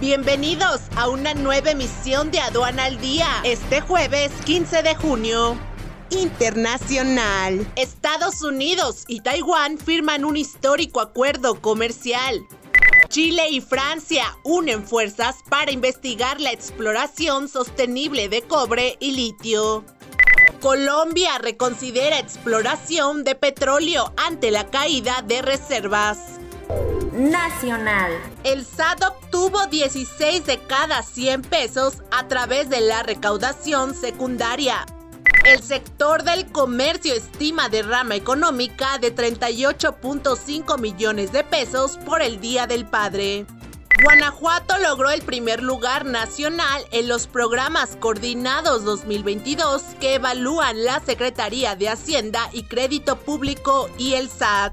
Bienvenidos a una nueva emisión de Aduana al Día, este jueves 15 de junio. Internacional. Estados Unidos y Taiwán firman un histórico acuerdo comercial. Chile y Francia unen fuerzas para investigar la exploración sostenible de cobre y litio. Colombia reconsidera exploración de petróleo ante la caída de reservas. Nacional. El SAT obtuvo 16 de cada 100 pesos a través de la recaudación secundaria. El sector del comercio estima derrama económica de 38.5 millones de pesos por el Día del Padre. Guanajuato logró el primer lugar nacional en los programas coordinados 2022 que evalúan la Secretaría de Hacienda y Crédito Público y el SAT.